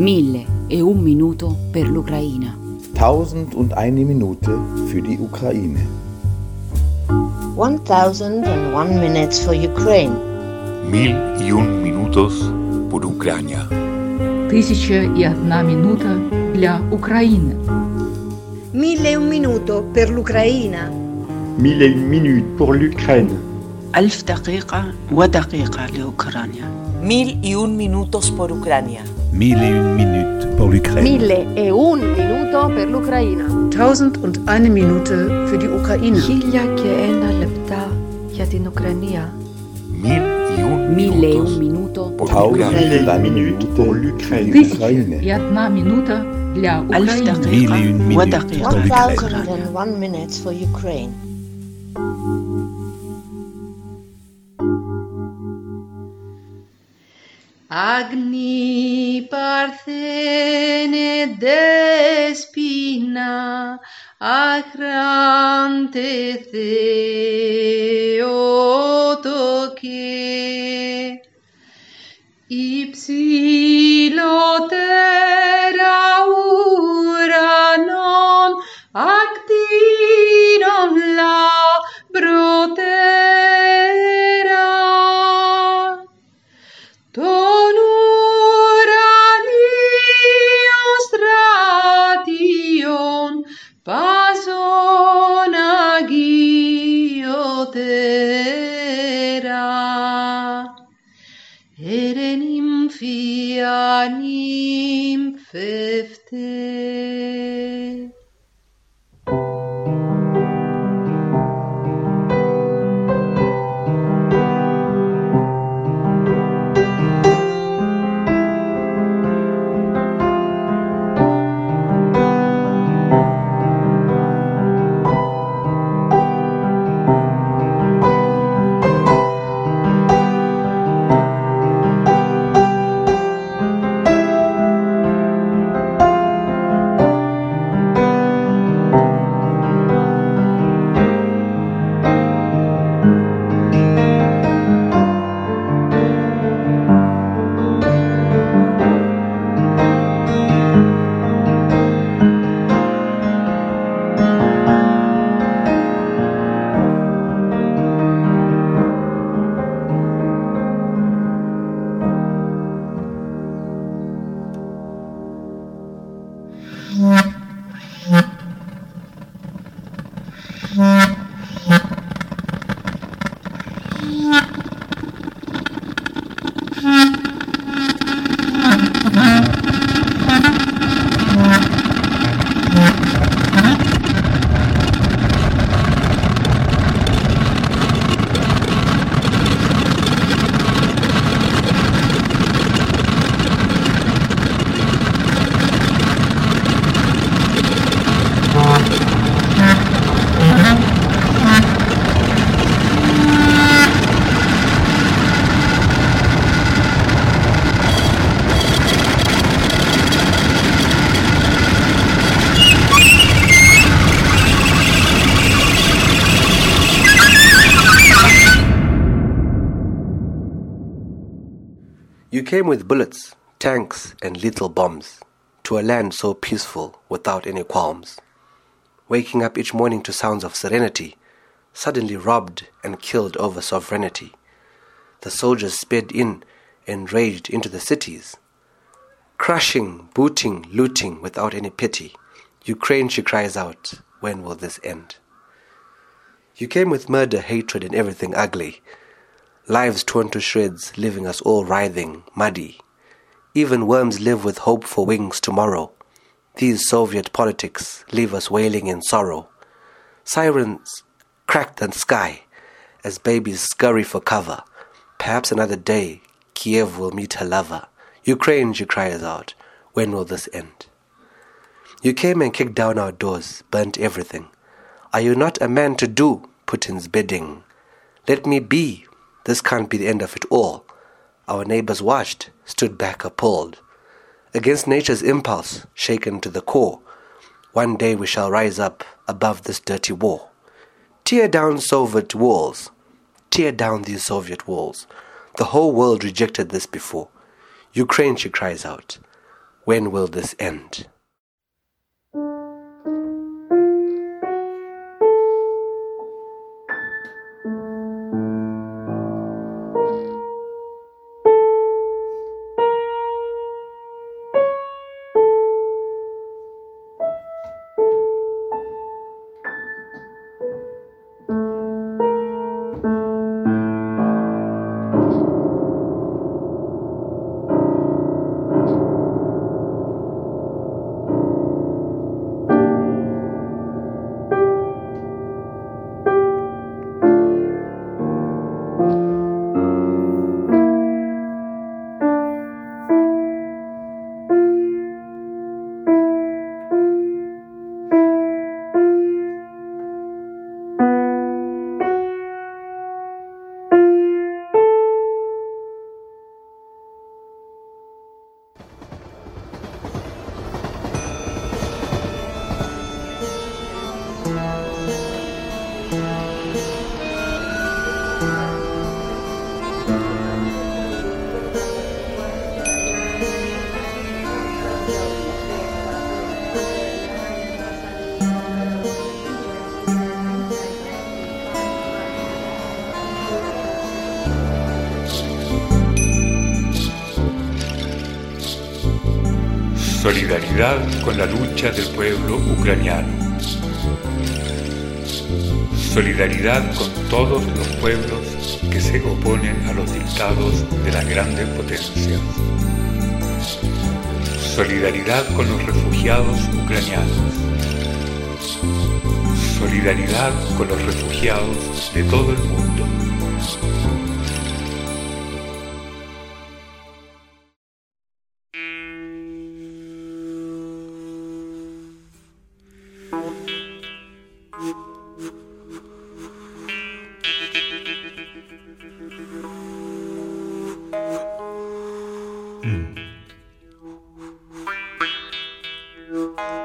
Mille e un minuto per l'Ucraina. Tausend und eine Minute für die Ukraine. 1001 minutes for Ukraine. Mil y un minutos por Ucrania. Тисяча і одна минута для України. Mille e un minuto per l'Ucraina. Mille et une minutes pour l'Ukraine. ألف دقيقة ودقيقة لأوكرانيا Mil y un minutos por Ucrania. Mille et une minute pour l'Ukraine. Mille et un minuto per l'Ukraina. Tausend und eine Minute für die Ukraine. Χίλια και ένα λεπτά για την Ουκρανία. Mille et un minuto pour l'Ukraine. Тысяча и одна минута для Украины. Mille et une minutes pour l'Ukraine. One minute for Ukraine. Agni parthene despina acrante theotoke agiotera Erenim fianim fefte Mm-hmm. You came with bullets, tanks, and lethal bombs to a land so peaceful without any qualms. Waking up each morning to sounds of serenity, suddenly robbed and killed over sovereignty. The soldiers sped in and raged into the cities, crushing, booting, looting without any pity. Ukraine, she cries out, when will this end? You came with murder, hatred, and everything ugly. Lives torn to shreds, leaving us all writhing, muddy. Even worms live with hope for wings tomorrow. These Soviet politics leave us wailing in sorrow. Sirens crack the sky as babies scurry for cover. Perhaps another day Kiev will meet her lover. Ukraine, she cries out, when will this end? You came and kicked down our doors, burnt everything. Are you not a man to do Putin's bidding? Let me be. This can't be the end of it all. Our neighbors watched, stood back appalled. Against nature's impulse, shaken to the core, one day we shall rise up above this dirty war. Tear down Soviet walls. Tear down these Soviet walls. The whole world rejected this before. Ukraine, she cries out. When will this end? Solidaridad con la lucha del pueblo ucraniano. Solidaridad con todos los pueblos que se oponen a los dictados de las grandes potencias. Solidaridad con los refugiados ucranianos. Solidaridad con los refugiados de todo el mundo.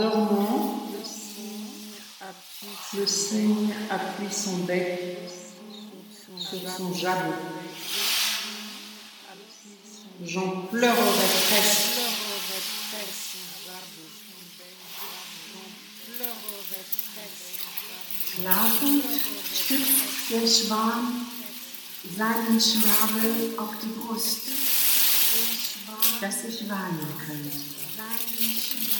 dormant, le cygne appuie son bec sur son jabot. J'en pleurerais presque. Schlafend stützt der Schwan seinen Schnabel auf die Brust, dass ich weinen könnte.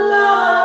Allah.